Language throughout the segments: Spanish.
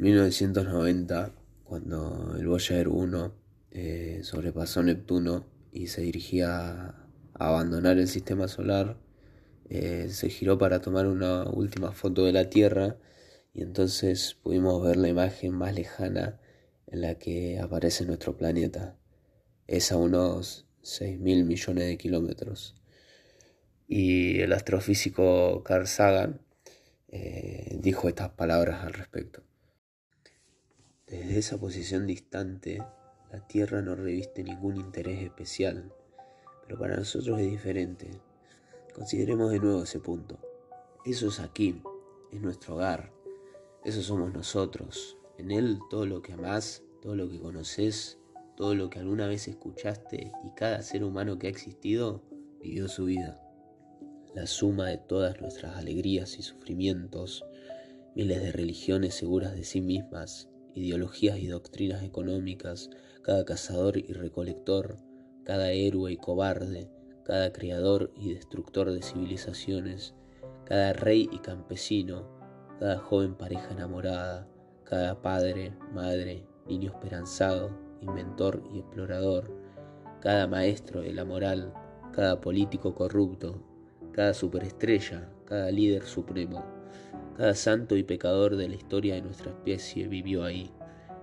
En 1990, cuando el Voyager 1 eh, sobrepasó Neptuno y se dirigía a abandonar el sistema solar, eh, se giró para tomar una última foto de la Tierra y entonces pudimos ver la imagen más lejana en la que aparece nuestro planeta. Es a unos 6 mil millones de kilómetros. Y el astrofísico Carl Sagan eh, dijo estas palabras al respecto. Desde esa posición distante, la Tierra no reviste ningún interés especial, pero para nosotros es diferente. Consideremos de nuevo ese punto. Eso es aquí, es nuestro hogar, eso somos nosotros. En él todo lo que amás, todo lo que conoces, todo lo que alguna vez escuchaste y cada ser humano que ha existido vivió su vida. La suma de todas nuestras alegrías y sufrimientos, miles de religiones seguras de sí mismas, ideologías y doctrinas económicas, cada cazador y recolector, cada héroe y cobarde, cada creador y destructor de civilizaciones, cada rey y campesino, cada joven pareja enamorada, cada padre, madre, niño esperanzado, inventor y explorador, cada maestro de la moral, cada político corrupto, cada superestrella, cada líder supremo, cada santo y pecador de la historia de nuestra especie vivió ahí,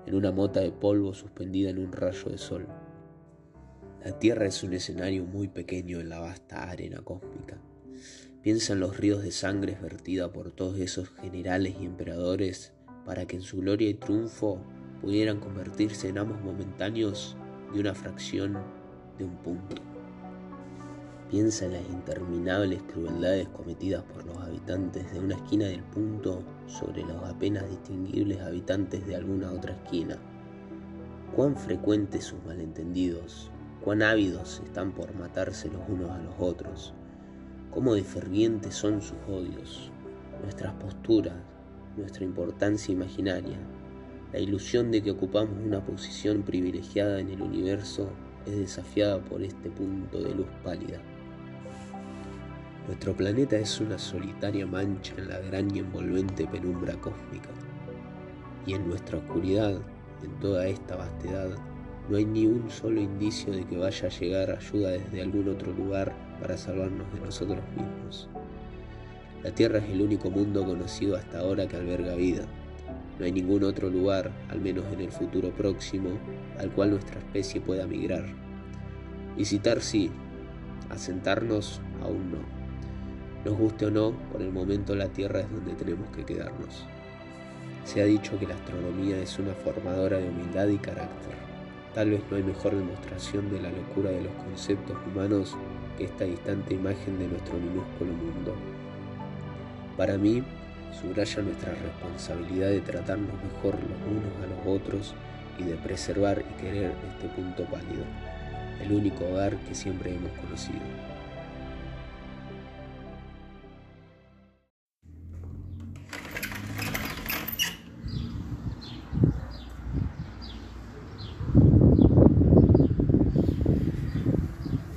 en una mota de polvo suspendida en un rayo de sol. La Tierra es un escenario muy pequeño en la vasta arena cósmica. Piensa en los ríos de sangre vertida por todos esos generales y emperadores para que en su gloria y triunfo pudieran convertirse en amos momentáneos de una fracción de un punto. Piensa en las interminables crueldades cometidas por los habitantes de una esquina del punto sobre los apenas distinguibles habitantes de alguna otra esquina. Cuán frecuentes sus malentendidos, cuán ávidos están por matarse los unos a los otros, cómo de fervientes son sus odios, nuestras posturas, nuestra importancia imaginaria, la ilusión de que ocupamos una posición privilegiada en el universo es desafiada por este punto de luz pálida. Nuestro planeta es una solitaria mancha en la gran y envolvente penumbra cósmica. Y en nuestra oscuridad, en toda esta vastedad, no hay ni un solo indicio de que vaya a llegar ayuda desde algún otro lugar para salvarnos de nosotros mismos. La Tierra es el único mundo conocido hasta ahora que alberga vida. No hay ningún otro lugar, al menos en el futuro próximo, al cual nuestra especie pueda migrar. Visitar sí, asentarnos aún no. Nos guste o no, por el momento la Tierra es donde tenemos que quedarnos. Se ha dicho que la astronomía es una formadora de humildad y carácter. Tal vez no hay mejor demostración de la locura de los conceptos humanos que esta distante imagen de nuestro minúsculo mundo. Para mí, subraya nuestra responsabilidad de tratarnos mejor los unos a los otros y de preservar y querer este punto pálido, el único hogar que siempre hemos conocido.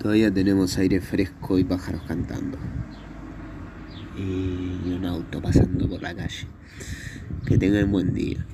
Todavía tenemos aire fresco y pájaros cantando. Y un auto pasando por la calle. Que tengan buen día.